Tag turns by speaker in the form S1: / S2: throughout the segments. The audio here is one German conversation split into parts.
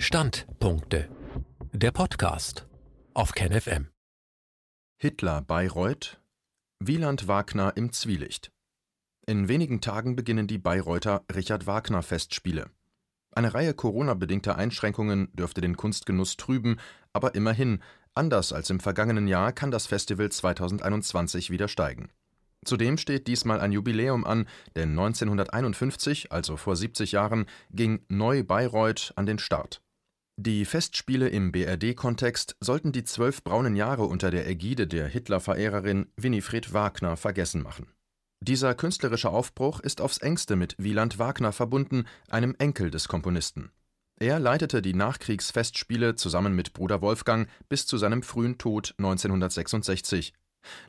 S1: Standpunkte. Der Podcast auf KenFM.
S2: Hitler Bayreuth, Wieland Wagner im Zwielicht. In wenigen Tagen beginnen die Bayreuther Richard Wagner Festspiele. Eine Reihe Corona-bedingter Einschränkungen dürfte den Kunstgenuss trüben, aber immerhin, anders als im vergangenen Jahr, kann das Festival 2021 wieder steigen. Zudem steht diesmal ein Jubiläum an, denn 1951, also vor 70 Jahren, ging Neu-Bayreuth an den Start. Die Festspiele im BRD-Kontext sollten die zwölf braunen Jahre unter der Ägide der Hitler-Verehrerin Winifred Wagner vergessen machen. Dieser künstlerische Aufbruch ist aufs engste mit Wieland Wagner verbunden, einem Enkel des Komponisten. Er leitete die Nachkriegsfestspiele zusammen mit Bruder Wolfgang bis zu seinem frühen Tod 1966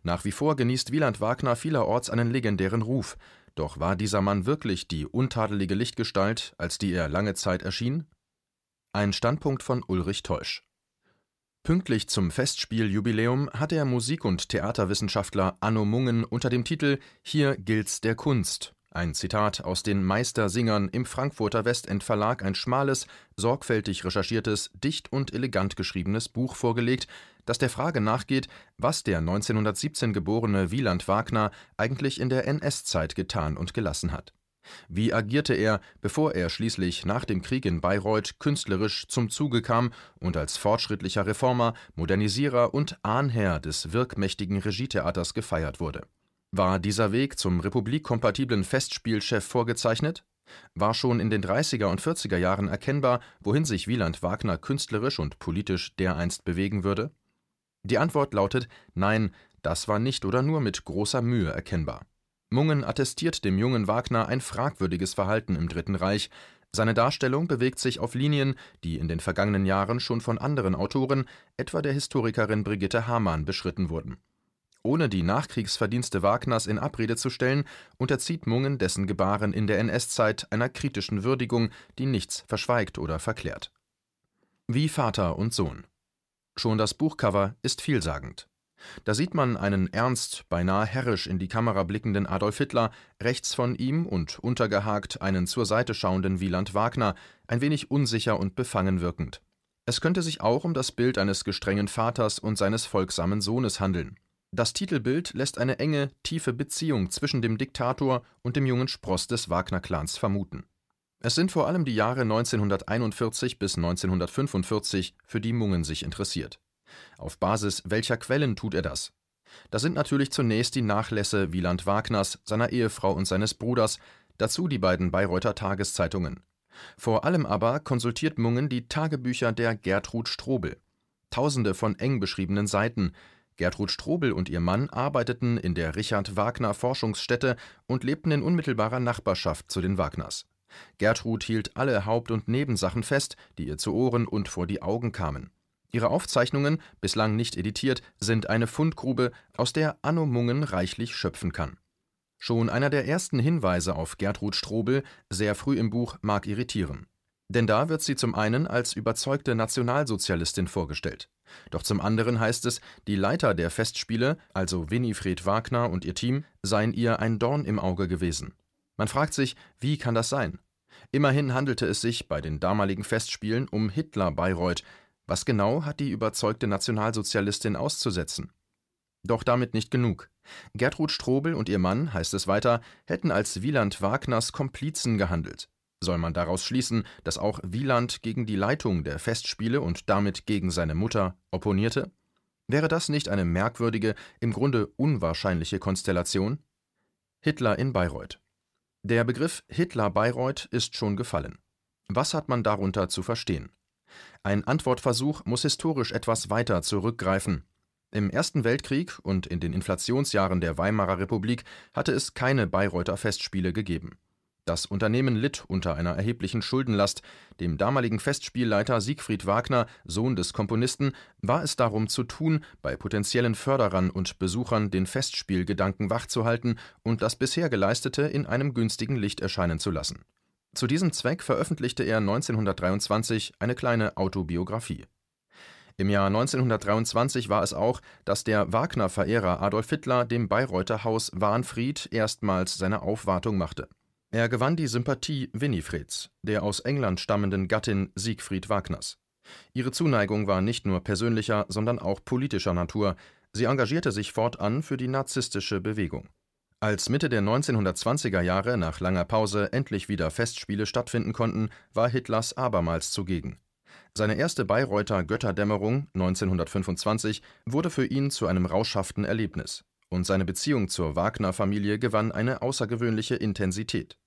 S2: nach wie vor genießt Wieland Wagner vielerorts einen legendären Ruf. Doch war dieser Mann wirklich die untadelige Lichtgestalt, als die er lange Zeit erschien? Ein Standpunkt von Ulrich Teusch. Pünktlich zum Festspieljubiläum hat der Musik- und Theaterwissenschaftler Anno Mungen unter dem Titel Hier gilt's der Kunst ein Zitat aus den Meistersingern im Frankfurter Westend Verlag ein schmales, sorgfältig recherchiertes, dicht und elegant geschriebenes Buch vorgelegt, das der Frage nachgeht, was der 1917 geborene Wieland Wagner eigentlich in der NS-Zeit getan und gelassen hat. Wie agierte er, bevor er schließlich nach dem Krieg in Bayreuth künstlerisch zum Zuge kam und als fortschrittlicher Reformer, Modernisierer und Ahnherr des wirkmächtigen Regietheaters gefeiert wurde war dieser Weg zum republikkompatiblen Festspielchef vorgezeichnet? War schon in den 30er und 40er Jahren erkennbar, wohin sich Wieland Wagner künstlerisch und politisch dereinst bewegen würde? Die Antwort lautet Nein, das war nicht oder nur mit großer Mühe erkennbar. Mungen attestiert dem jungen Wagner ein fragwürdiges Verhalten im Dritten Reich. Seine Darstellung bewegt sich auf Linien, die in den vergangenen Jahren schon von anderen Autoren, etwa der Historikerin Brigitte Hamann, beschritten wurden ohne die Nachkriegsverdienste Wagners in Abrede zu stellen, unterzieht Mungen dessen Gebaren in der NS-Zeit einer kritischen Würdigung, die nichts verschweigt oder verklärt. Wie Vater und Sohn. Schon das Buchcover ist vielsagend. Da sieht man einen ernst, beinahe herrisch in die Kamera blickenden Adolf Hitler, rechts von ihm und untergehakt einen zur Seite schauenden Wieland Wagner, ein wenig unsicher und befangen wirkend. Es könnte sich auch um das Bild eines gestrengen Vaters und seines folgsamen Sohnes handeln. Das Titelbild lässt eine enge, tiefe Beziehung zwischen dem Diktator und dem jungen Spross des Wagner-Clans vermuten. Es sind vor allem die Jahre 1941 bis 1945, für die Mungen sich interessiert. Auf Basis welcher Quellen tut er das? Das sind natürlich zunächst die Nachlässe Wieland Wagners, seiner Ehefrau und seines Bruders, dazu die beiden Bayreuther Tageszeitungen. Vor allem aber konsultiert Mungen die Tagebücher der Gertrud Strobel. Tausende von eng beschriebenen Seiten, Gertrud Strobel und ihr Mann arbeiteten in der Richard Wagner Forschungsstätte und lebten in unmittelbarer Nachbarschaft zu den Wagners. Gertrud hielt alle Haupt- und Nebensachen fest, die ihr zu Ohren und vor die Augen kamen. Ihre Aufzeichnungen, bislang nicht editiert, sind eine Fundgrube, aus der Anno Mungen reichlich schöpfen kann. Schon einer der ersten Hinweise auf Gertrud Strobel, sehr früh im Buch, mag irritieren. Denn da wird sie zum einen als überzeugte Nationalsozialistin vorgestellt. Doch zum anderen heißt es, die Leiter der Festspiele, also Winifred Wagner und ihr Team, seien ihr ein Dorn im Auge gewesen. Man fragt sich, wie kann das sein? Immerhin handelte es sich bei den damaligen Festspielen um Hitler-Bayreuth. Was genau hat die überzeugte Nationalsozialistin auszusetzen? Doch damit nicht genug. Gertrud Strobel und ihr Mann, heißt es weiter, hätten als Wieland Wagners Komplizen gehandelt. Soll man daraus schließen, dass auch Wieland gegen die Leitung der Festspiele und damit gegen seine Mutter opponierte? Wäre das nicht eine merkwürdige, im Grunde unwahrscheinliche Konstellation? Hitler in Bayreuth. Der Begriff Hitler-Bayreuth ist schon gefallen. Was hat man darunter zu verstehen? Ein Antwortversuch muss historisch etwas weiter zurückgreifen. Im Ersten Weltkrieg und in den Inflationsjahren der Weimarer Republik hatte es keine Bayreuther Festspiele gegeben. Das Unternehmen litt unter einer erheblichen Schuldenlast. Dem damaligen Festspielleiter Siegfried Wagner, Sohn des Komponisten, war es darum zu tun, bei potenziellen Förderern und Besuchern den Festspielgedanken wachzuhalten und das bisher Geleistete in einem günstigen Licht erscheinen zu lassen. Zu diesem Zweck veröffentlichte er 1923 eine kleine Autobiografie. Im Jahr 1923 war es auch, dass der Wagner-Verehrer Adolf Hitler dem Bayreuther Haus Wahnfried erstmals seine Aufwartung machte. Er gewann die Sympathie Winifreds, der aus England stammenden Gattin Siegfried Wagners. Ihre Zuneigung war nicht nur persönlicher, sondern auch politischer Natur. Sie engagierte sich fortan für die narzisstische Bewegung. Als Mitte der 1920er Jahre nach langer Pause endlich wieder Festspiele stattfinden konnten, war Hitlers abermals zugegen. Seine erste Bayreuther Götterdämmerung 1925 wurde für ihn zu einem rauschhaften Erlebnis und seine Beziehung zur Wagner-Familie gewann eine außergewöhnliche Intensität.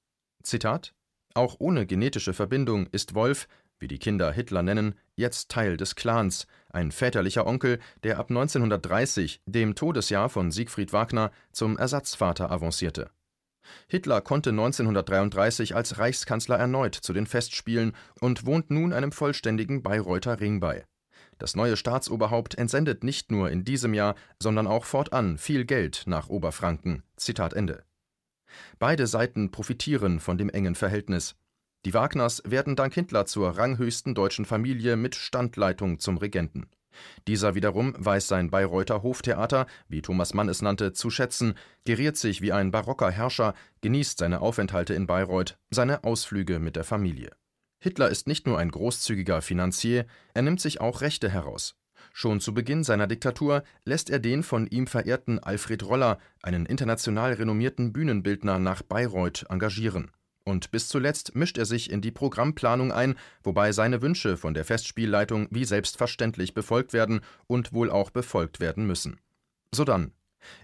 S2: Zitat: Auch ohne genetische Verbindung ist Wolf, wie die Kinder Hitler nennen, jetzt Teil des Clans, ein väterlicher Onkel, der ab 1930, dem Todesjahr von Siegfried Wagner, zum Ersatzvater avancierte. Hitler konnte 1933 als Reichskanzler erneut zu den Festspielen und wohnt nun einem vollständigen Bayreuther Ring bei das neue Staatsoberhaupt entsendet nicht nur in diesem Jahr, sondern auch fortan viel Geld nach Oberfranken. Zitat Ende. Beide Seiten profitieren von dem engen Verhältnis. Die Wagners werden dank Hitler zur ranghöchsten deutschen Familie mit Standleitung zum Regenten. Dieser wiederum weiß sein Bayreuther Hoftheater, wie Thomas Mann es nannte, zu schätzen, geriert sich wie ein barocker Herrscher, genießt seine Aufenthalte in Bayreuth, seine Ausflüge mit der Familie. Hitler ist nicht nur ein großzügiger Finanzier, er nimmt sich auch Rechte heraus. Schon zu Beginn seiner Diktatur lässt er den von ihm verehrten Alfred Roller, einen international renommierten Bühnenbildner, nach Bayreuth engagieren. Und bis zuletzt mischt er sich in die Programmplanung ein, wobei seine Wünsche von der Festspielleitung wie selbstverständlich befolgt werden und wohl auch befolgt werden müssen. Sodann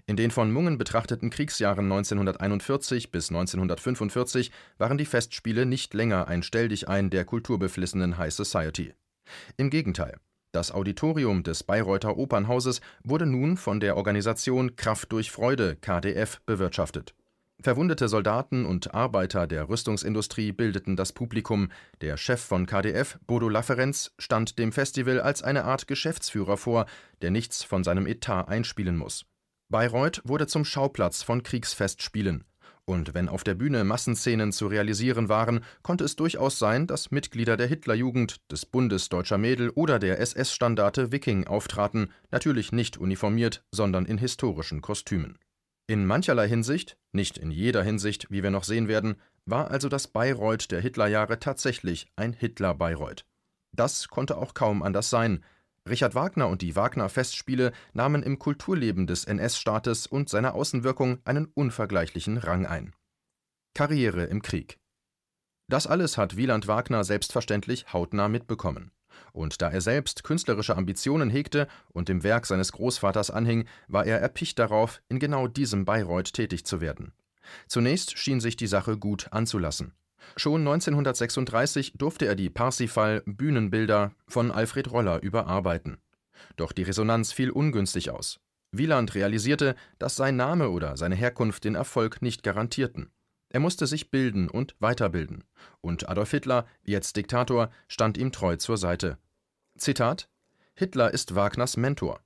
S2: in den von Mungen betrachteten Kriegsjahren 1941 bis 1945 waren die Festspiele nicht länger ein Stelldichein der kulturbeflissenen High Society. Im Gegenteil, das Auditorium des Bayreuther Opernhauses wurde nun von der Organisation Kraft durch Freude KDF bewirtschaftet. Verwundete Soldaten und Arbeiter der Rüstungsindustrie bildeten das Publikum, der Chef von KDF, Bodo Lafferenz, stand dem Festival als eine Art Geschäftsführer vor, der nichts von seinem Etat einspielen muss. Bayreuth wurde zum Schauplatz von Kriegsfestspielen, und wenn auf der Bühne Massenszenen zu realisieren waren, konnte es durchaus sein, dass Mitglieder der Hitlerjugend, des Bundes Deutscher Mädel oder der SS-Standarte Wiking auftraten, natürlich nicht uniformiert, sondern in historischen Kostümen. In mancherlei Hinsicht, nicht in jeder Hinsicht, wie wir noch sehen werden, war also das Bayreuth der Hitlerjahre tatsächlich ein Hitler-Bayreuth. Das konnte auch kaum anders sein, Richard Wagner und die Wagner-Festspiele nahmen im Kulturleben des NS-Staates und seiner Außenwirkung einen unvergleichlichen Rang ein. Karriere im Krieg Das alles hat Wieland Wagner selbstverständlich hautnah mitbekommen. Und da er selbst künstlerische Ambitionen hegte und dem Werk seines Großvaters anhing, war er erpicht darauf, in genau diesem Bayreuth tätig zu werden. Zunächst schien sich die Sache gut anzulassen. Schon 1936 durfte er die Parsifal-Bühnenbilder von Alfred Roller überarbeiten. Doch die Resonanz fiel ungünstig aus. Wieland realisierte, dass sein Name oder seine Herkunft den Erfolg nicht garantierten. Er musste sich bilden und weiterbilden. Und Adolf Hitler, jetzt Diktator, stand ihm treu zur Seite. Zitat: Hitler ist Wagners Mentor.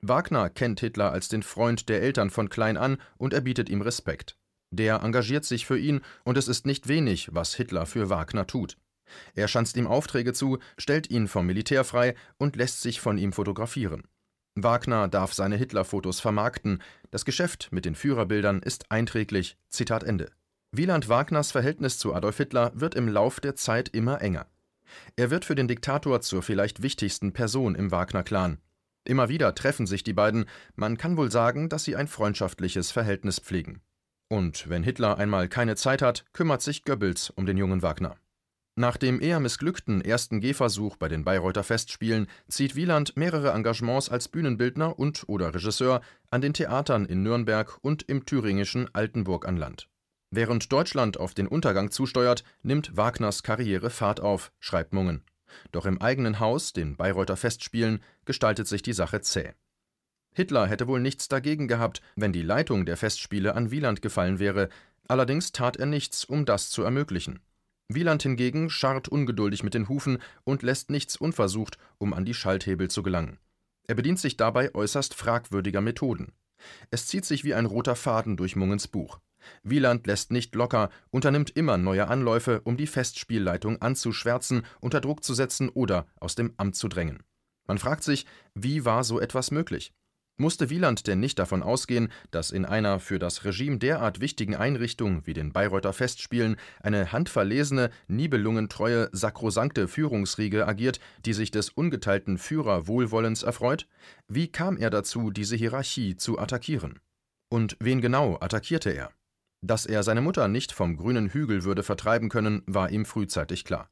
S2: Wagner kennt Hitler als den Freund der Eltern von klein an und er bietet ihm Respekt. Der engagiert sich für ihn, und es ist nicht wenig, was Hitler für Wagner tut. Er schanzt ihm Aufträge zu, stellt ihn vom Militär frei und lässt sich von ihm fotografieren. Wagner darf seine Hitler-Fotos vermarkten. Das Geschäft mit den Führerbildern ist einträglich. Zitat Ende. Wieland Wagners Verhältnis zu Adolf Hitler wird im Lauf der Zeit immer enger. Er wird für den Diktator zur vielleicht wichtigsten Person im Wagner-Clan. Immer wieder treffen sich die beiden, man kann wohl sagen, dass sie ein freundschaftliches Verhältnis pflegen. Und wenn Hitler einmal keine Zeit hat, kümmert sich Goebbels um den jungen Wagner. Nach dem eher missglückten ersten Gehversuch bei den Bayreuther Festspielen zieht Wieland mehrere Engagements als Bühnenbildner und oder Regisseur an den Theatern in Nürnberg und im thüringischen Altenburg an Land. Während Deutschland auf den Untergang zusteuert, nimmt Wagners Karriere Fahrt auf, schreibt Mungen. Doch im eigenen Haus, den Bayreuther Festspielen, gestaltet sich die Sache zäh. Hitler hätte wohl nichts dagegen gehabt, wenn die Leitung der Festspiele an Wieland gefallen wäre, allerdings tat er nichts, um das zu ermöglichen. Wieland hingegen scharrt ungeduldig mit den Hufen und lässt nichts unversucht, um an die Schalthebel zu gelangen. Er bedient sich dabei äußerst fragwürdiger Methoden. Es zieht sich wie ein roter Faden durch Mungens Buch. Wieland lässt nicht locker, unternimmt immer neue Anläufe, um die Festspielleitung anzuschwärzen, unter Druck zu setzen oder aus dem Amt zu drängen. Man fragt sich, wie war so etwas möglich? Musste Wieland denn nicht davon ausgehen, dass in einer für das Regime derart wichtigen Einrichtung wie den Bayreuther Festspielen eine handverlesene, nibelungentreue, sakrosankte Führungsriege agiert, die sich des ungeteilten Führerwohlwollens erfreut? Wie kam er dazu, diese Hierarchie zu attackieren? Und wen genau attackierte er? Dass er seine Mutter nicht vom grünen Hügel würde vertreiben können, war ihm frühzeitig klar.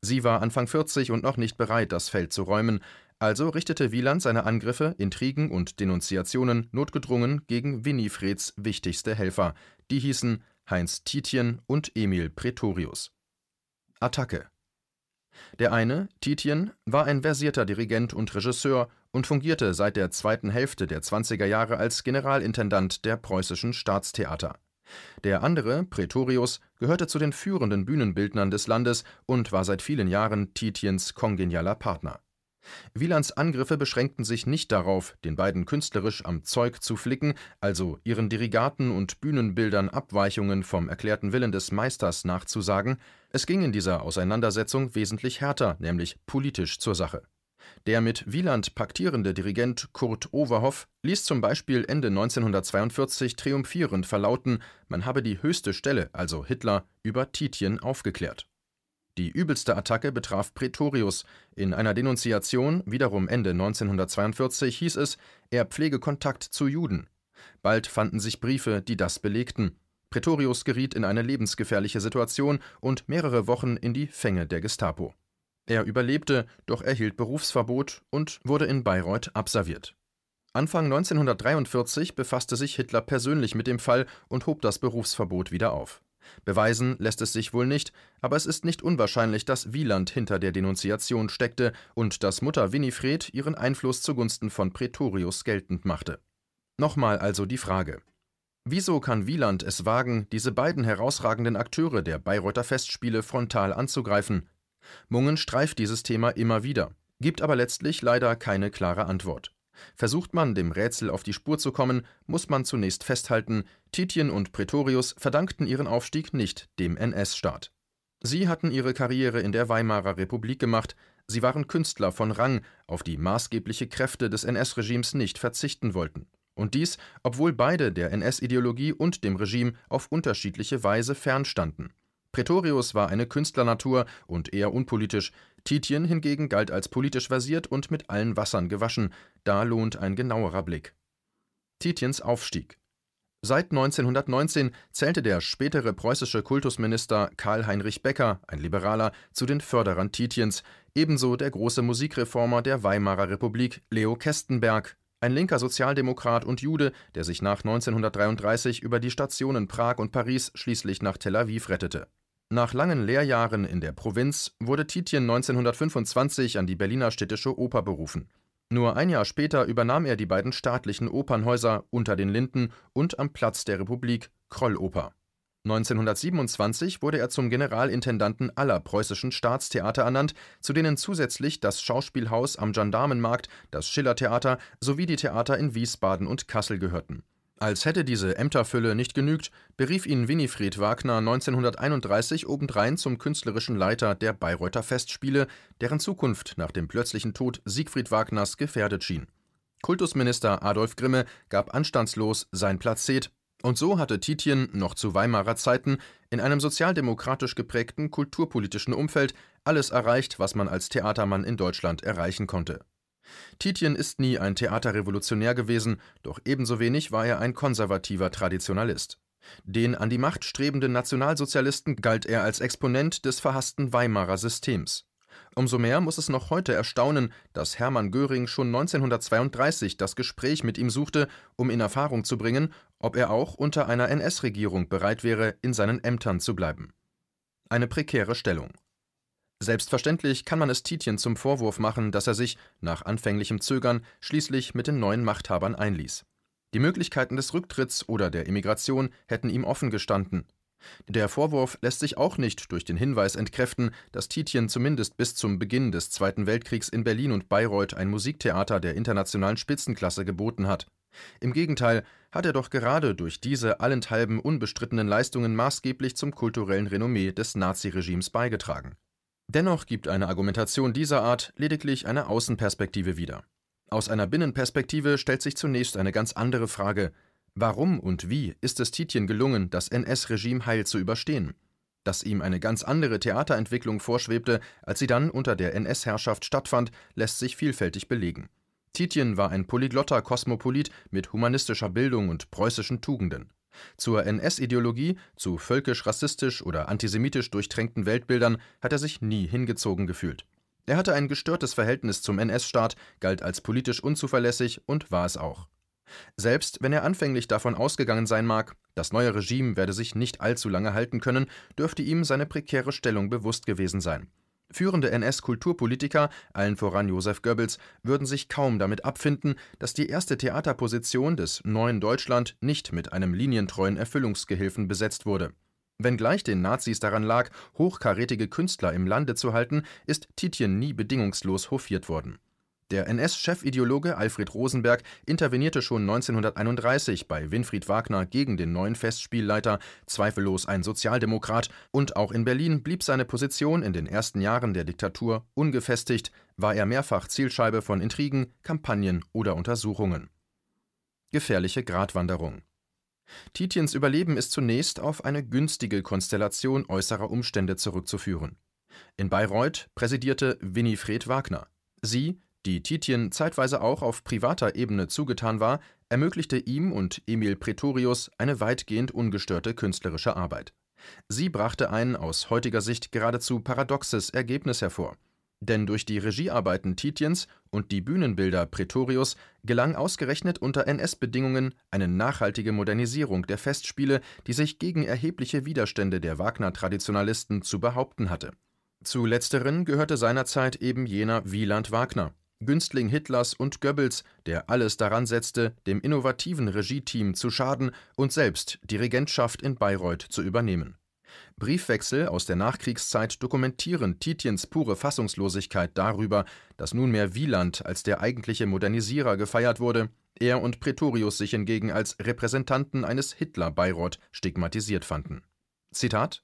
S2: Sie war Anfang 40 und noch nicht bereit, das Feld zu räumen, also richtete Wieland seine Angriffe, Intrigen und Denunziationen notgedrungen gegen Winifreds wichtigste Helfer, die hießen Heinz Titien und Emil Pretorius. Attacke Der eine, Titien, war ein versierter Dirigent und Regisseur und fungierte seit der zweiten Hälfte der 20er Jahre als Generalintendant der preußischen Staatstheater. Der andere, Pretorius, gehörte zu den führenden Bühnenbildnern des Landes und war seit vielen Jahren Titiens kongenialer Partner Wielands Angriffe beschränkten sich nicht darauf, den beiden künstlerisch am Zeug zu flicken, also ihren Dirigaten und Bühnenbildern Abweichungen vom erklärten Willen des Meisters nachzusagen, es ging in dieser Auseinandersetzung wesentlich härter, nämlich politisch zur Sache. Der mit Wieland paktierende Dirigent Kurt Overhoff ließ zum Beispiel Ende 1942 triumphierend verlauten, man habe die höchste Stelle, also Hitler, über Titien aufgeklärt die übelste Attacke betraf Pretorius. In einer Denunziation, wiederum Ende 1942, hieß es, er pflege Kontakt zu Juden. Bald fanden sich Briefe, die das belegten. Pretorius geriet in eine lebensgefährliche Situation und mehrere Wochen in die Fänge der Gestapo. Er überlebte, doch erhielt Berufsverbot und wurde in Bayreuth abserviert. Anfang 1943 befasste sich Hitler persönlich mit dem Fall und hob das Berufsverbot wieder auf. Beweisen lässt es sich wohl nicht, aber es ist nicht unwahrscheinlich, dass Wieland hinter der Denunziation steckte und dass Mutter Winifred ihren Einfluss zugunsten von Pretorius geltend machte. Nochmal also die Frage. Wieso kann Wieland es wagen, diese beiden herausragenden Akteure der Bayreuther Festspiele frontal anzugreifen? Mungen streift dieses Thema immer wieder, gibt aber letztlich leider keine klare Antwort. Versucht man, dem Rätsel auf die Spur zu kommen, muss man zunächst festhalten, Titien und Pretorius verdankten ihren Aufstieg nicht dem NS-Staat. Sie hatten ihre Karriere in der Weimarer Republik gemacht, sie waren Künstler von Rang, auf die maßgebliche Kräfte des NS-Regimes nicht verzichten wollten. Und dies, obwohl beide der NS-Ideologie und dem Regime auf unterschiedliche Weise fernstanden. Pretorius war eine Künstlernatur und eher unpolitisch, Titien hingegen galt als politisch versiert und mit allen Wassern gewaschen, da lohnt ein genauerer Blick. Titiens Aufstieg. Seit 1919 zählte der spätere preußische Kultusminister Karl Heinrich Becker, ein Liberaler, zu den Förderern Titiens, ebenso der große Musikreformer der Weimarer Republik Leo Kestenberg, ein linker Sozialdemokrat und Jude, der sich nach 1933 über die Stationen Prag und Paris schließlich nach Tel Aviv rettete nach langen Lehrjahren in der Provinz wurde Titjen 1925 an die Berliner Städtische Oper berufen. Nur ein Jahr später übernahm er die beiden staatlichen Opernhäuser Unter den Linden und Am Platz der Republik Krolloper. 1927 wurde er zum Generalintendanten aller preußischen Staatstheater ernannt, zu denen zusätzlich das Schauspielhaus am Gendarmenmarkt, das Schillertheater sowie die Theater in Wiesbaden und Kassel gehörten als hätte diese Ämterfülle nicht genügt, berief ihn Winifred Wagner 1931 obendrein zum künstlerischen Leiter der Bayreuther Festspiele, deren Zukunft nach dem plötzlichen Tod Siegfried Wagners gefährdet schien. Kultusminister Adolf Grimme gab anstandslos sein Plazet, und so hatte Titien noch zu Weimarer Zeiten in einem sozialdemokratisch geprägten kulturpolitischen Umfeld alles erreicht, was man als Theatermann in Deutschland erreichen konnte Titjen ist nie ein Theaterrevolutionär gewesen, doch ebenso wenig war er ein konservativer Traditionalist. Den an die Macht strebenden Nationalsozialisten galt er als Exponent des verhassten Weimarer Systems. Umso mehr muss es noch heute erstaunen, dass Hermann Göring schon 1932 das Gespräch mit ihm suchte, um in Erfahrung zu bringen, ob er auch unter einer NS-Regierung bereit wäre, in seinen Ämtern zu bleiben. Eine prekäre Stellung. Selbstverständlich kann man es Titjen zum Vorwurf machen, dass er sich, nach anfänglichem Zögern, schließlich mit den neuen Machthabern einließ. Die Möglichkeiten des Rücktritts oder der Emigration hätten ihm offen gestanden. Der Vorwurf lässt sich auch nicht durch den Hinweis entkräften, dass Titjen zumindest bis zum Beginn des Zweiten Weltkriegs in Berlin und Bayreuth ein Musiktheater der internationalen Spitzenklasse geboten hat. Im Gegenteil hat er doch gerade durch diese allenthalben unbestrittenen Leistungen maßgeblich zum kulturellen Renommee des Naziregimes beigetragen. Dennoch gibt eine Argumentation dieser Art lediglich eine Außenperspektive wieder. Aus einer Binnenperspektive stellt sich zunächst eine ganz andere Frage. Warum und wie ist es Titjen gelungen, das NS-Regime heil zu überstehen? Dass ihm eine ganz andere Theaterentwicklung vorschwebte, als sie dann unter der NS-Herrschaft stattfand, lässt sich vielfältig belegen. Titjen war ein polyglotter Kosmopolit mit humanistischer Bildung und preußischen Tugenden. Zur NS-Ideologie, zu völkisch-rassistisch oder antisemitisch durchtränkten Weltbildern hat er sich nie hingezogen gefühlt. Er hatte ein gestörtes Verhältnis zum NS-Staat, galt als politisch unzuverlässig und war es auch. Selbst wenn er anfänglich davon ausgegangen sein mag, das neue Regime werde sich nicht allzu lange halten können, dürfte ihm seine prekäre Stellung bewusst gewesen sein. Führende NS-Kulturpolitiker, allen voran Josef Goebbels, würden sich kaum damit abfinden, dass die erste Theaterposition des neuen Deutschland nicht mit einem linientreuen Erfüllungsgehilfen besetzt wurde. Wenngleich den Nazis daran lag, hochkarätige Künstler im Lande zu halten, ist Titjen nie bedingungslos hofiert worden der NS-Chefideologe Alfred Rosenberg intervenierte schon 1931 bei Winfried Wagner gegen den neuen Festspielleiter, zweifellos ein Sozialdemokrat, und auch in Berlin blieb seine Position in den ersten Jahren der Diktatur ungefestigt, war er mehrfach Zielscheibe von Intrigen, Kampagnen oder Untersuchungen. Gefährliche Gratwanderung Titiens Überleben ist zunächst auf eine günstige Konstellation äußerer Umstände zurückzuführen. In Bayreuth präsidierte Winifred Wagner. Sie, die Titien zeitweise auch auf privater Ebene zugetan war, ermöglichte ihm und Emil Pretorius eine weitgehend ungestörte künstlerische Arbeit. Sie brachte ein aus heutiger Sicht geradezu paradoxes Ergebnis hervor. Denn durch die Regiearbeiten Titiens und die Bühnenbilder Pretorius gelang ausgerechnet unter NS-Bedingungen eine nachhaltige Modernisierung der Festspiele, die sich gegen erhebliche Widerstände der Wagner-Traditionalisten zu behaupten hatte. Zu letzteren gehörte seinerzeit eben jener Wieland Wagner, Günstling Hitlers und Goebbels, der alles daran setzte, dem innovativen Regieteam zu schaden und selbst die Regentschaft in Bayreuth zu übernehmen. Briefwechsel aus der Nachkriegszeit dokumentieren Titiens pure Fassungslosigkeit darüber, dass nunmehr Wieland als der eigentliche Modernisierer gefeiert wurde, er und Pretorius sich hingegen als Repräsentanten eines Hitler-Bayreuth stigmatisiert fanden. Zitat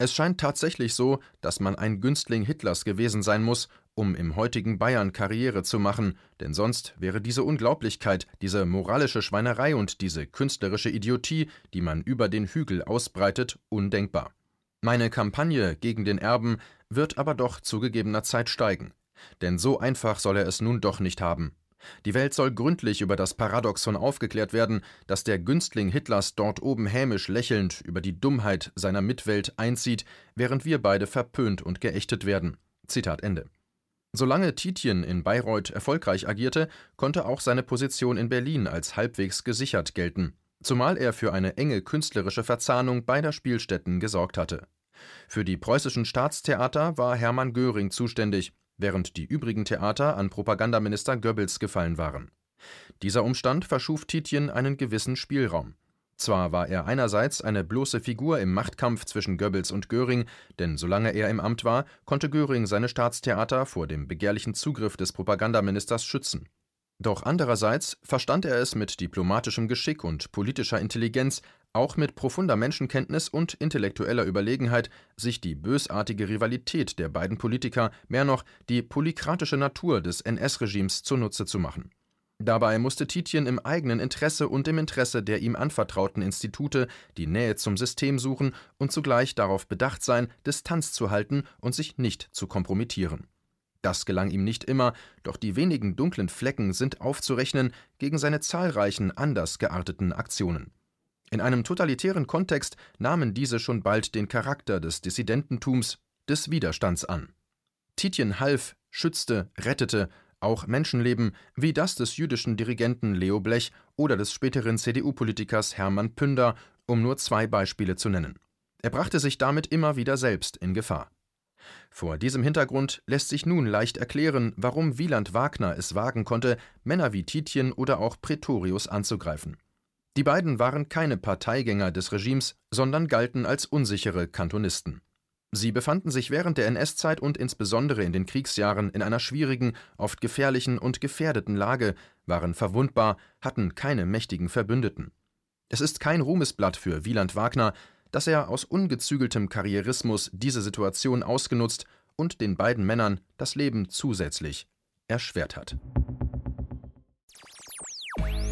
S2: es scheint tatsächlich so, dass man ein Günstling Hitlers gewesen sein muss, um im heutigen Bayern Karriere zu machen, denn sonst wäre diese Unglaublichkeit, diese moralische Schweinerei und diese künstlerische Idiotie, die man über den Hügel ausbreitet, undenkbar. Meine Kampagne gegen den Erben wird aber doch zu gegebener Zeit steigen. Denn so einfach soll er es nun doch nicht haben. Die Welt soll gründlich über das Paradoxon aufgeklärt werden, dass der Günstling Hitlers dort oben hämisch lächelnd über die Dummheit seiner Mitwelt einzieht, während wir beide verpönt und geächtet werden. Zitat Ende. Solange Titjen in Bayreuth erfolgreich agierte, konnte auch seine Position in Berlin als halbwegs gesichert gelten, zumal er für eine enge künstlerische Verzahnung beider Spielstätten gesorgt hatte. Für die preußischen Staatstheater war Hermann Göring zuständig, während die übrigen Theater an Propagandaminister Goebbels gefallen waren. Dieser Umstand verschuf Titjen einen gewissen Spielraum. Zwar war er einerseits eine bloße Figur im Machtkampf zwischen Goebbels und Göring, denn solange er im Amt war, konnte Göring seine Staatstheater vor dem begehrlichen Zugriff des Propagandaministers schützen. Doch andererseits verstand er es mit diplomatischem Geschick und politischer Intelligenz, auch mit profunder Menschenkenntnis und intellektueller Überlegenheit, sich die bösartige Rivalität der beiden Politiker, mehr noch die polykratische Natur des NS-Regimes zunutze zu machen. Dabei musste Titjen im eigenen Interesse und im Interesse der ihm anvertrauten Institute die Nähe zum System suchen und zugleich darauf bedacht sein, Distanz zu halten und sich nicht zu kompromittieren. Das gelang ihm nicht immer, doch die wenigen dunklen Flecken sind aufzurechnen gegen seine zahlreichen anders gearteten Aktionen. In einem totalitären Kontext nahmen diese schon bald den Charakter des Dissidententums, des Widerstands an. Titjen half, schützte, rettete auch Menschenleben wie das des jüdischen Dirigenten Leo Blech oder des späteren CDU-Politikers Hermann Pünder, um nur zwei Beispiele zu nennen. Er brachte sich damit immer wieder selbst in Gefahr. Vor diesem Hintergrund lässt sich nun leicht erklären, warum Wieland Wagner es wagen konnte, Männer wie Titjen oder auch Pretorius anzugreifen. Die beiden waren keine Parteigänger des Regimes, sondern galten als unsichere Kantonisten. Sie befanden sich während der NS-Zeit und insbesondere in den Kriegsjahren in einer schwierigen, oft gefährlichen und gefährdeten Lage, waren verwundbar, hatten keine mächtigen Verbündeten. Es ist kein Ruhmesblatt für Wieland Wagner, dass er aus ungezügeltem Karrierismus diese Situation ausgenutzt und den beiden Männern das Leben zusätzlich erschwert hat